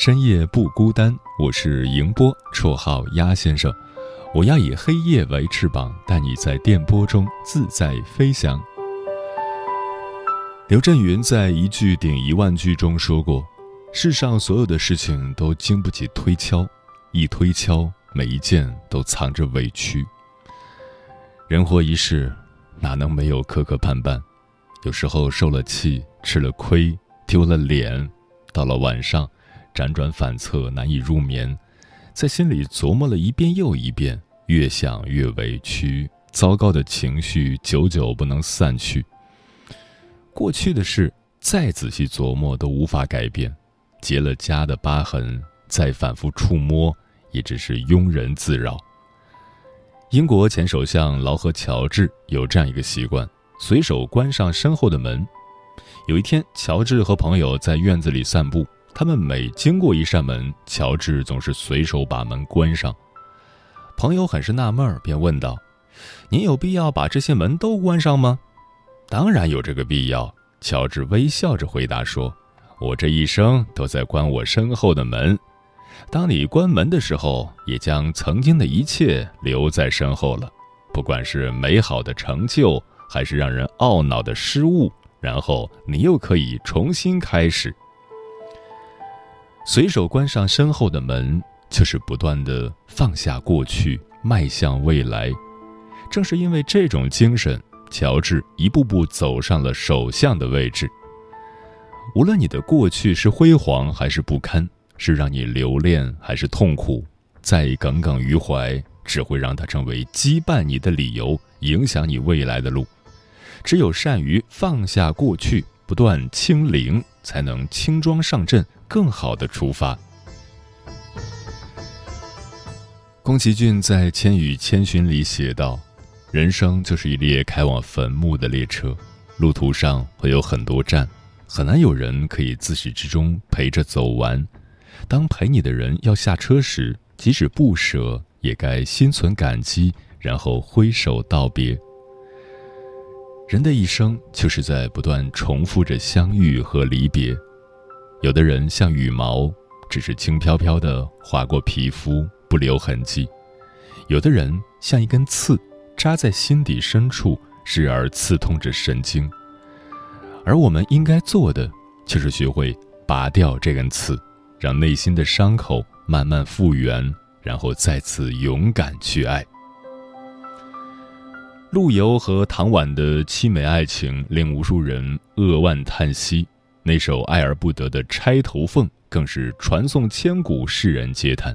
深夜不孤单，我是迎波，绰号鸭先生。我要以黑夜为翅膀，带你在电波中自在飞翔。刘震云在一句顶一万句中说过：“世上所有的事情都经不起推敲，一推敲，每一件都藏着委屈。人活一世，哪能没有磕磕绊绊？有时候受了气，吃了亏，丢了脸，到了晚上。”辗转反侧，难以入眠，在心里琢磨了一遍又一遍，越想越委屈，糟糕的情绪久久不能散去。过去的事再仔细琢磨都无法改变，结了痂的疤痕再反复触摸，也只是庸人自扰。英国前首相劳合乔治有这样一个习惯，随手关上身后的门。有一天，乔治和朋友在院子里散步。他们每经过一扇门，乔治总是随手把门关上。朋友很是纳闷，便问道：“您有必要把这些门都关上吗？”“当然有这个必要。”乔治微笑着回答说：“我这一生都在关我身后的门。当你关门的时候，也将曾经的一切留在身后了，不管是美好的成就，还是让人懊恼的失误，然后你又可以重新开始。”随手关上身后的门，就是不断的放下过去，迈向未来。正是因为这种精神，乔治一步步走上了首相的位置。无论你的过去是辉煌还是不堪，是让你留恋还是痛苦，再耿耿于怀，只会让它成为羁绊你的理由，影响你未来的路。只有善于放下过去，不断清零，才能轻装上阵。更好的出发。宫崎骏在《千与千寻》里写道：“人生就是一列开往坟墓的列车，路途上会有很多站，很难有人可以自始至终陪着走完。当陪你的人要下车时，即使不舍，也该心存感激，然后挥手道别。人的一生就是在不断重复着相遇和离别。”有的人像羽毛，只是轻飘飘的划过皮肤，不留痕迹；有的人像一根刺，扎在心底深处，时而刺痛着神经。而我们应该做的，就是学会拔掉这根刺，让内心的伤口慢慢复原，然后再次勇敢去爱。陆游和唐婉的凄美爱情，令无数人扼腕叹息。那首爱而不得的《钗头凤》更是传颂千古，世人皆叹。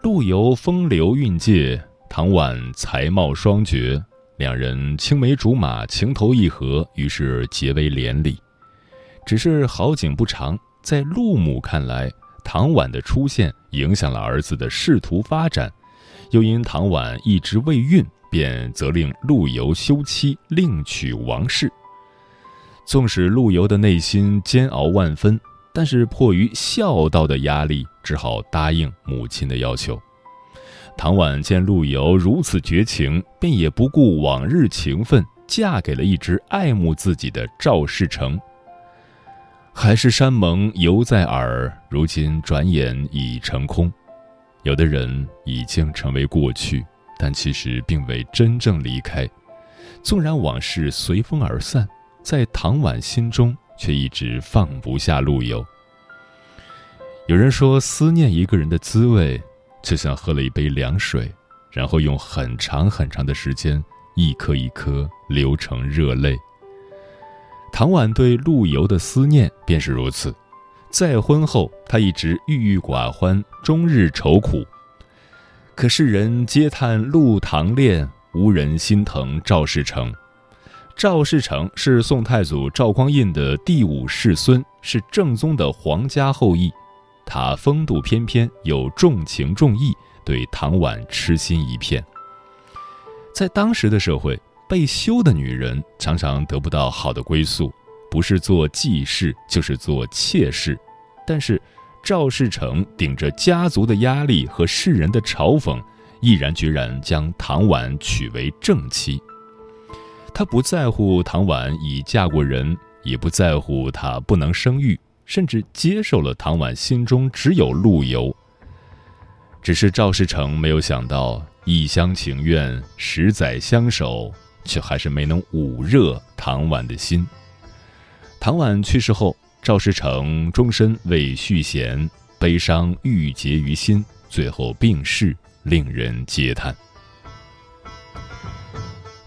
陆游风流韵界，唐婉才貌双绝，两人青梅竹马，情投意合，于是结为连理。只是好景不长，在陆母看来，唐婉的出现影响了儿子的仕途发展，又因唐婉一直未孕，便责令陆游休妻，另娶王氏。纵使陆游的内心煎熬万分，但是迫于孝道的压力，只好答应母亲的要求。唐婉见陆游如此绝情，便也不顾往日情分，嫁给了一直爱慕自己的赵世成。海誓山盟犹在耳，如今转眼已成空。有的人已经成为过去，但其实并未真正离开。纵然往事随风而散。在唐婉心中，却一直放不下陆游。有人说，思念一个人的滋味，就像喝了一杯凉水，然后用很长很长的时间，一颗一颗流成热泪。唐婉对陆游的思念便是如此。再婚后，他一直郁郁寡欢，终日愁苦。可世人皆叹陆唐恋，无人心疼赵世成。赵世成是宋太祖赵匡胤的第五世孙，是正宗的皇家后裔。他风度翩翩，又重情重义，对唐婉痴心一片。在当时的社会，被休的女人常常得不到好的归宿。不是做继室，就是做妾室，但是赵世成顶着家族的压力和世人的嘲讽，毅然决然将唐婉娶为正妻。他不在乎唐婉已嫁过人，也不在乎她不能生育，甚至接受了唐婉心中只有陆游。只是赵世成没有想到，一厢情愿，十载相守，却还是没能捂热唐婉的心。唐婉去世后，赵世成终身未续弦，悲伤郁结于心，最后病逝，令人嗟叹。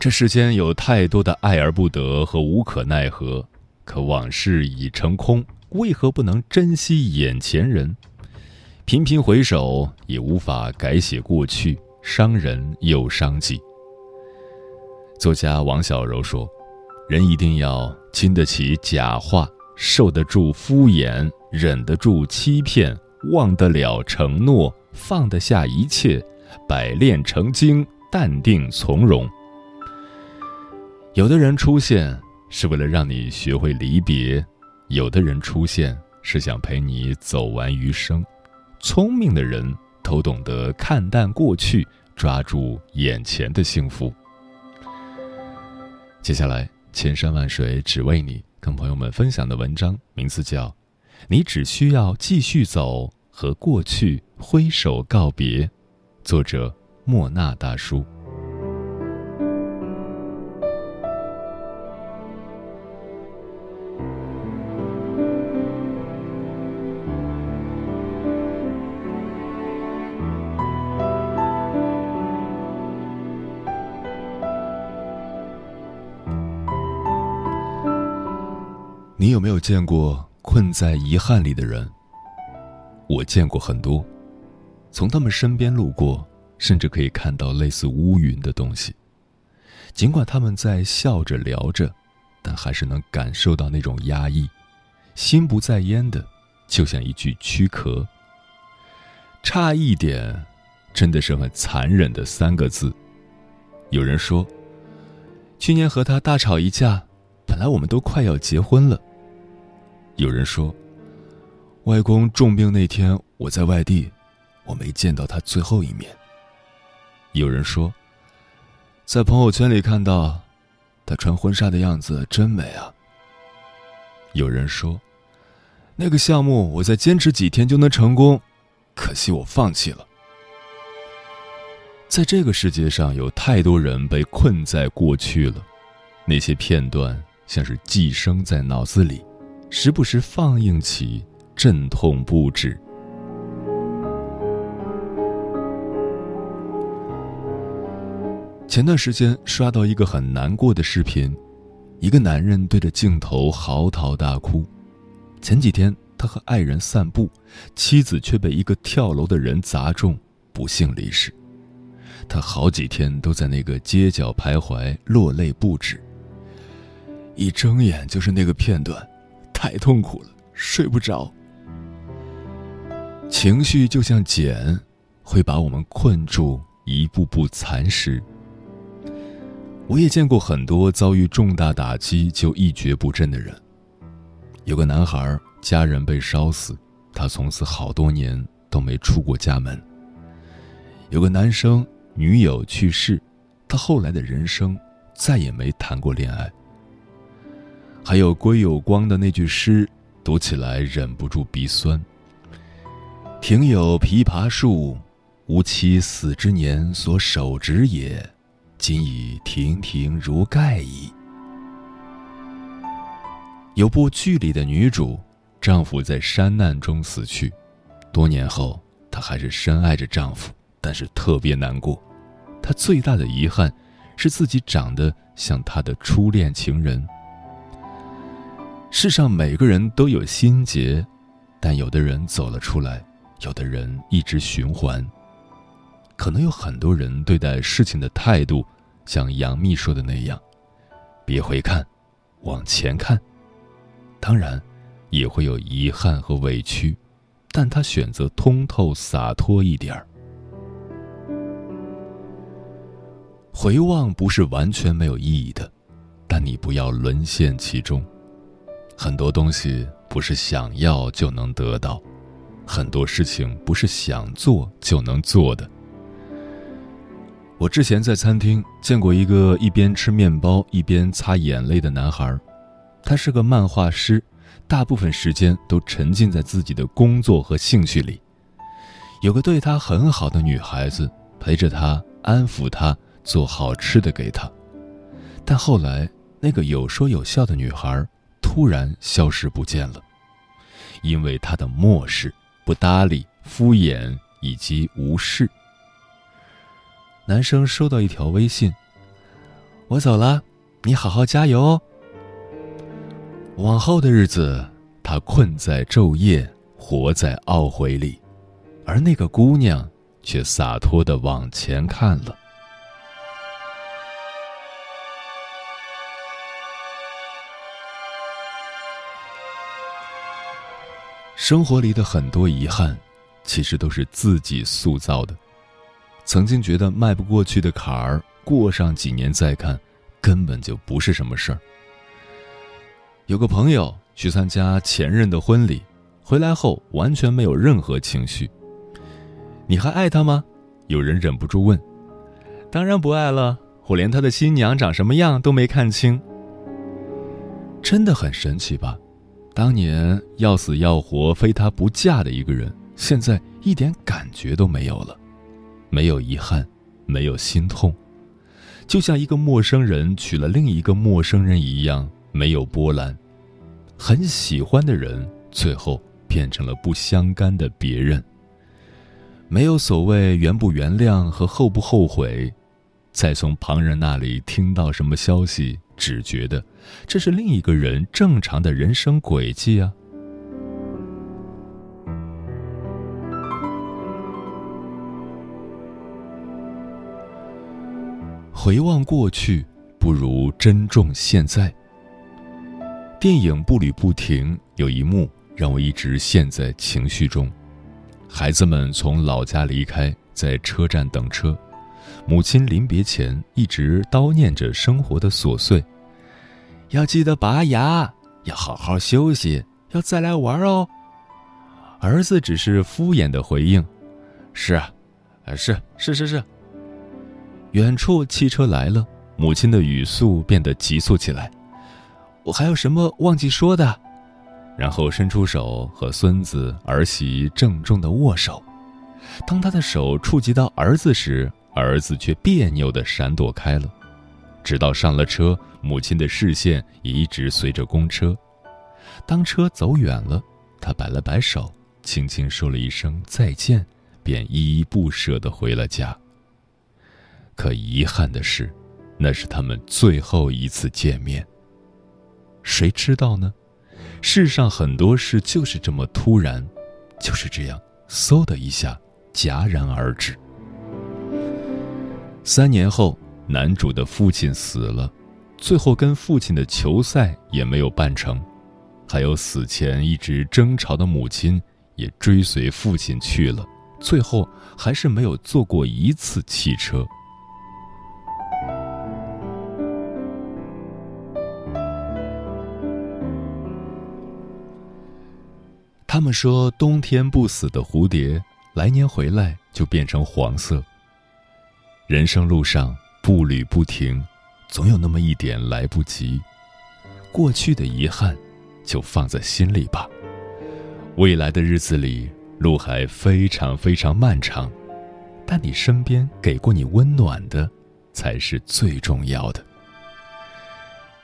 这世间有太多的爱而不得和无可奈何，可往事已成空，为何不能珍惜眼前人？频频回首，也无法改写过去，伤人又伤己。作家王小柔说。人一定要经得起假话，受得住敷衍，忍得住欺骗，忘得了承诺，放得下一切，百炼成精，淡定从容。有的人出现是为了让你学会离别，有的人出现是想陪你走完余生。聪明的人都懂得看淡过去，抓住眼前的幸福。接下来。千山万水只为你，跟朋友们分享的文章名字叫《你只需要继续走，和过去挥手告别》，作者莫那大叔。见过困在遗憾里的人？我见过很多，从他们身边路过，甚至可以看到类似乌云的东西。尽管他们在笑着聊着，但还是能感受到那种压抑，心不在焉的，就像一具躯壳。差一点，真的是很残忍的三个字。有人说，去年和他大吵一架，本来我们都快要结婚了。有人说，外公重病那天我在外地，我没见到他最后一面。有人说，在朋友圈里看到他穿婚纱的样子真美啊。有人说，那个项目我再坚持几天就能成功，可惜我放弃了。在这个世界上，有太多人被困在过去了，那些片段像是寄生在脑子里。时不时放映起，阵痛不止。前段时间刷到一个很难过的视频，一个男人对着镜头嚎啕大哭。前几天他和爱人散步，妻子却被一个跳楼的人砸中，不幸离世。他好几天都在那个街角徘徊，落泪不止。一睁眼就是那个片段。太痛苦了，睡不着。情绪就像茧，会把我们困住，一步步蚕食。我也见过很多遭遇重大打击就一蹶不振的人。有个男孩，家人被烧死，他从此好多年都没出过家门。有个男生，女友去世，他后来的人生再也没谈过恋爱。还有归有光的那句诗，读起来忍不住鼻酸。庭有枇杷树，吾妻死之年所手植也，今已亭亭如盖矣。有部剧里的女主，丈夫在山难中死去，多年后，她还是深爱着丈夫，但是特别难过。她最大的遗憾是自己长得像她的初恋情人。世上每个人都有心结，但有的人走了出来，有的人一直循环。可能有很多人对待事情的态度，像杨幂说的那样：“别回看，往前看。”当然，也会有遗憾和委屈，但他选择通透洒脱一点儿。回望不是完全没有意义的，但你不要沦陷其中。很多东西不是想要就能得到，很多事情不是想做就能做的。我之前在餐厅见过一个一边吃面包一边擦眼泪的男孩，他是个漫画师，大部分时间都沉浸在自己的工作和兴趣里。有个对他很好的女孩子陪着他，安抚他，做好吃的给他。但后来，那个有说有笑的女孩突然消失不见了，因为他的漠视、不搭理、敷衍以及无视。男生收到一条微信：“我走了，你好好加油哦。”往后的日子，他困在昼夜，活在懊悔里，而那个姑娘却洒脱的往前看了。生活里的很多遗憾，其实都是自己塑造的。曾经觉得迈不过去的坎儿，过上几年再看，根本就不是什么事儿。有个朋友去参加前任的婚礼，回来后完全没有任何情绪。你还爱他吗？有人忍不住问。当然不爱了，我连他的新娘长什么样都没看清。真的很神奇吧？当年要死要活非他不嫁的一个人，现在一点感觉都没有了。没有遗憾，没有心痛，就像一个陌生人娶了另一个陌生人一样，没有波澜。很喜欢的人，最后变成了不相干的别人。没有所谓原不原谅和后不后悔，再从旁人那里听到什么消息，只觉得这是另一个人正常的人生轨迹啊。回望过去，不如珍重现在。电影《步履不停》有一幕让我一直陷在情绪中：孩子们从老家离开，在车站等车，母亲临别前一直叨念着生活的琐碎，要记得拔牙，要好好休息，要再来玩哦。儿子只是敷衍的回应：“是啊，是是是是。”远处汽车来了，母亲的语速变得急促起来。我还有什么忘记说的？然后伸出手和孙子儿媳郑重的握手。当他的手触及到儿子时，儿子却别扭的闪躲开了。直到上了车，母亲的视线一直随着公车。当车走远了，他摆了摆手，轻轻说了一声再见，便依依不舍的回了家。可遗憾的是，那是他们最后一次见面。谁知道呢？世上很多事就是这么突然，就是这样，嗖的一下戛然而止。三年后，男主的父亲死了，最后跟父亲的球赛也没有办成，还有死前一直争吵的母亲也追随父亲去了，最后还是没有坐过一次汽车。他们说，冬天不死的蝴蝶，来年回来就变成黄色。人生路上步履不停，总有那么一点来不及。过去的遗憾，就放在心里吧。未来的日子里，路还非常非常漫长，但你身边给过你温暖的，才是最重要的。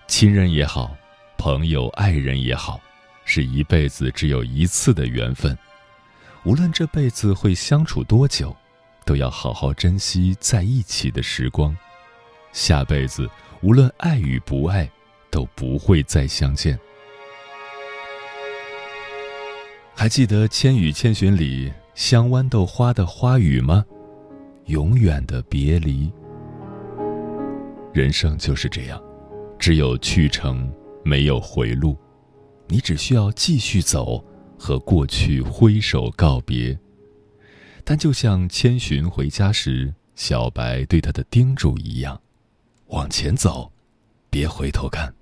亲人也好，朋友、爱人也好。是一辈子只有一次的缘分，无论这辈子会相处多久，都要好好珍惜在一起的时光。下辈子无论爱与不爱，都不会再相见。还记得《千与千寻》里香豌豆花的花语吗？永远的别离。人生就是这样，只有去程，没有回路。你只需要继续走，和过去挥手告别。但就像千寻回家时小白对他的叮嘱一样，往前走，别回头看。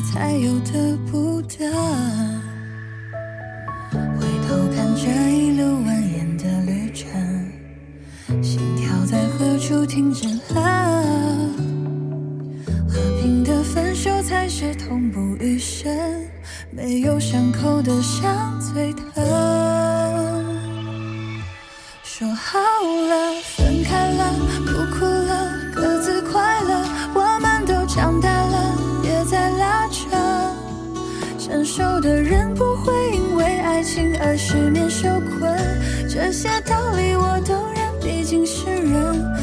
才有的而失眠受困，这些道理我都认，毕竟是人。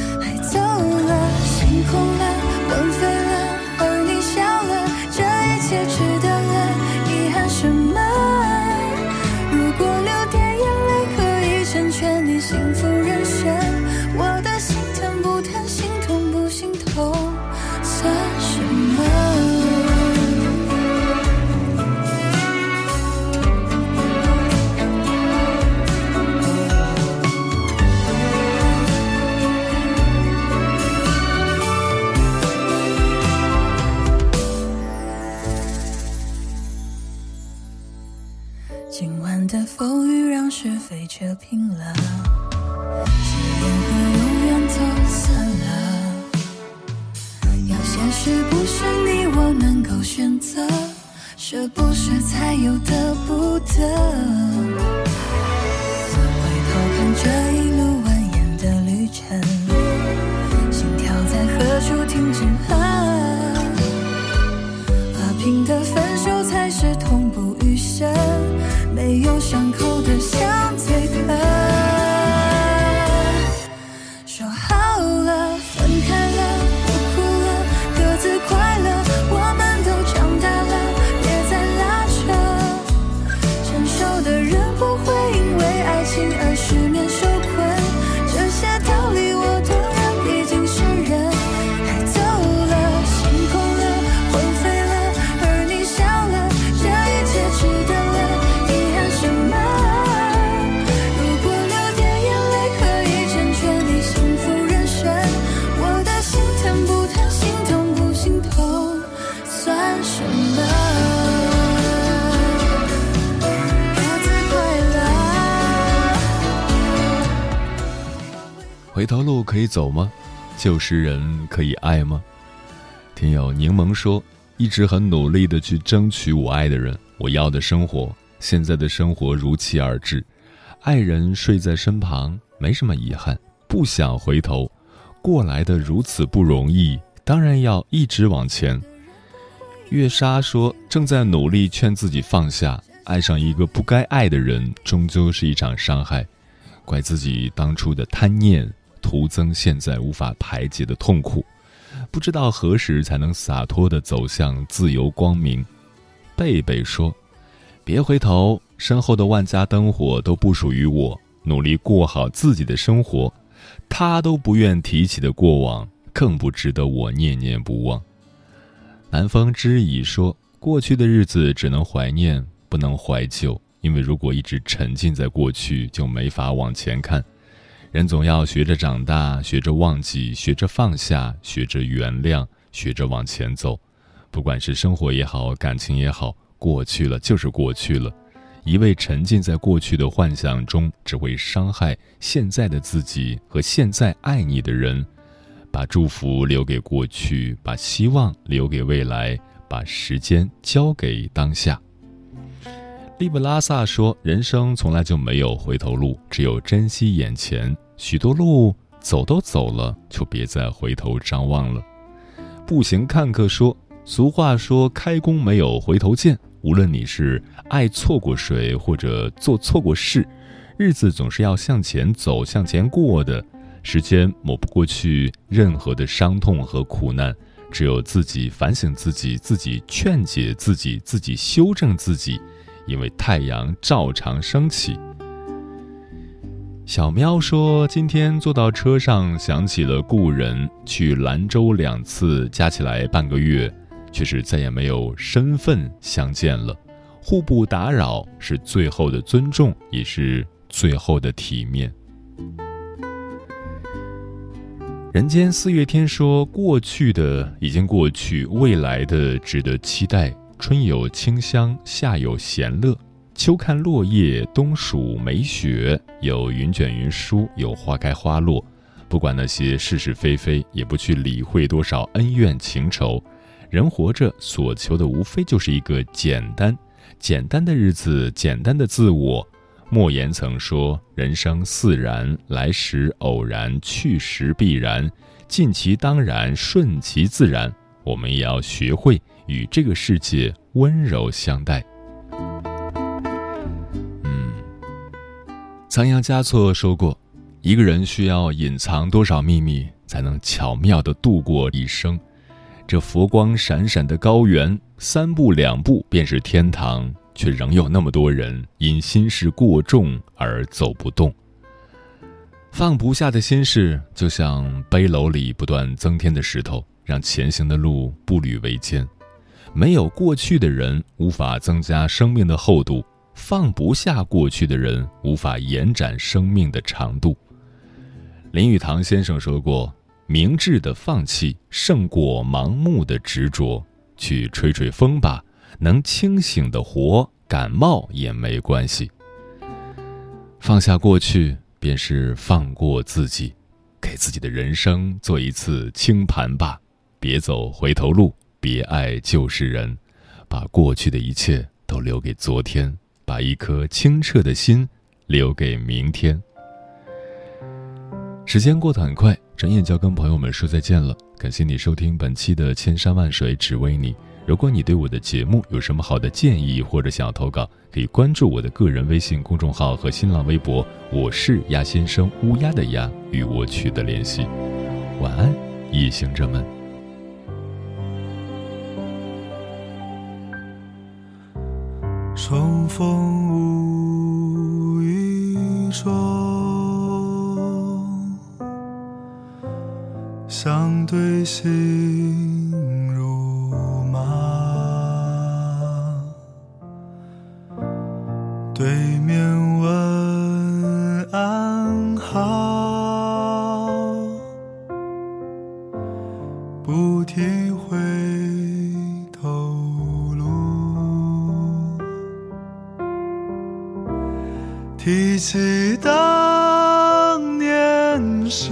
今晚的风雨让是非扯平了，誓言和永远都散了。要现实不是你我能够选择，舍不舍才有得不得。回头看这一路蜿蜒的旅程，心跳在何处停止了？和平的分手才是痛不欲生，伤口的笑可以走吗？旧时人可以爱吗？听友柠檬说，一直很努力的去争取我爱的人，我要的生活。现在的生活如期而至，爱人睡在身旁，没什么遗憾，不想回头。过来的如此不容易，当然要一直往前。月莎说，正在努力劝自己放下，爱上一个不该爱的人，终究是一场伤害，怪自己当初的贪念。徒增现在无法排解的痛苦，不知道何时才能洒脱地走向自由光明。贝贝说：“别回头，身后的万家灯火都不属于我，努力过好自己的生活。他都不愿提起的过往，更不值得我念念不忘。”南风知已说：“过去的日子只能怀念，不能怀旧，因为如果一直沉浸在过去，就没法往前看。”人总要学着长大，学着忘记，学着放下，学着原谅，学着往前走。不管是生活也好，感情也好，过去了就是过去了。一味沉浸在过去的幻想中，只会伤害现在的自己和现在爱你的人。把祝福留给过去，把希望留给未来，把时间交给当下。利布拉萨说：“人生从来就没有回头路，只有珍惜眼前。许多路走都走了，就别再回头张望了。”步行看客说：“俗话说，开弓没有回头箭。无论你是爱错过谁，或者做错过事，日子总是要向前走，向前过的。”时间抹不过去任何的伤痛和苦难，只有自己反省自己，自己劝解自己，自己修正自己，因为太阳照常升起。小喵说：“今天坐到车上，想起了故人，去兰州两次，加起来半个月，却是再也没有身份相见了。互不打扰是最后的尊重，也是最后的体面。”人间四月天说：“过去的已经过去，未来的值得期待。春有清香，夏有闲乐，秋看落叶，冬数梅雪。有云卷云舒，有花开花落。不管那些是是非非，也不去理会多少恩怨情仇。人活着，所求的无非就是一个简单，简单的日子，简单的自我。”莫言曾说：“人生似然，来时偶然，去时必然，尽其当然，顺其自然。我们也要学会与这个世界温柔相待。”嗯，仓央嘉措说过：“一个人需要隐藏多少秘密，才能巧妙的度过一生？这佛光闪闪的高原，三步两步便是天堂。”却仍有那么多人因心事过重而走不动。放不下的心事，就像背篓里不断增添的石头，让前行的路步履维艰。没有过去的人，无法增加生命的厚度；放不下过去的人，无法延展生命的长度。林语堂先生说过：“明智的放弃胜过盲目的执着。”去吹吹风吧。能清醒的活，感冒也没关系。放下过去，便是放过自己，给自己的人生做一次清盘吧。别走回头路，别爱旧时人，把过去的一切都留给昨天，把一颗清澈的心留给明天。时间过得很快，转眼就要跟朋友们说再见了。感谢你收听本期的《千山万水只为你》。如果你对我的节目有什么好的建议，或者想要投稿，可以关注我的个人微信公众号和新浪微博，我是鸭先生，乌鸦的鸭，与我取得联系。晚安，夜行者们。重逢无意中，相对心如麻。对面问安好，不提回提起当年事，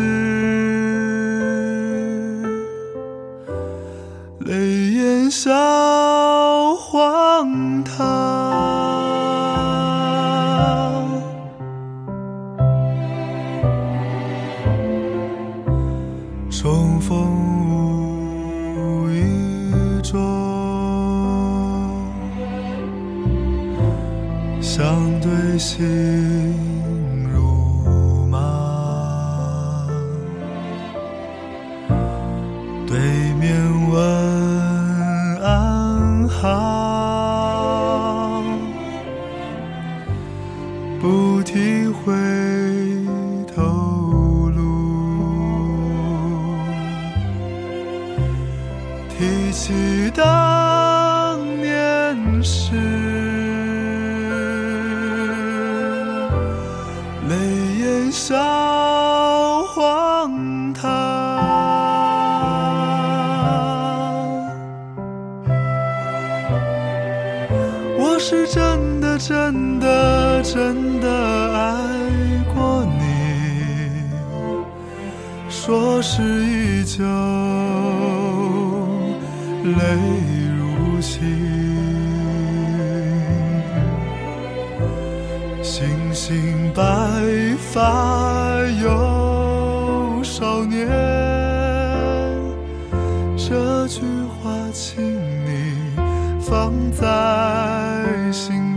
不提回头路。提起当年事泪眼笑荒唐我是真的真真的爱过你，说是依旧，泪如倾。星星白发又少年，这句话，请你放在心。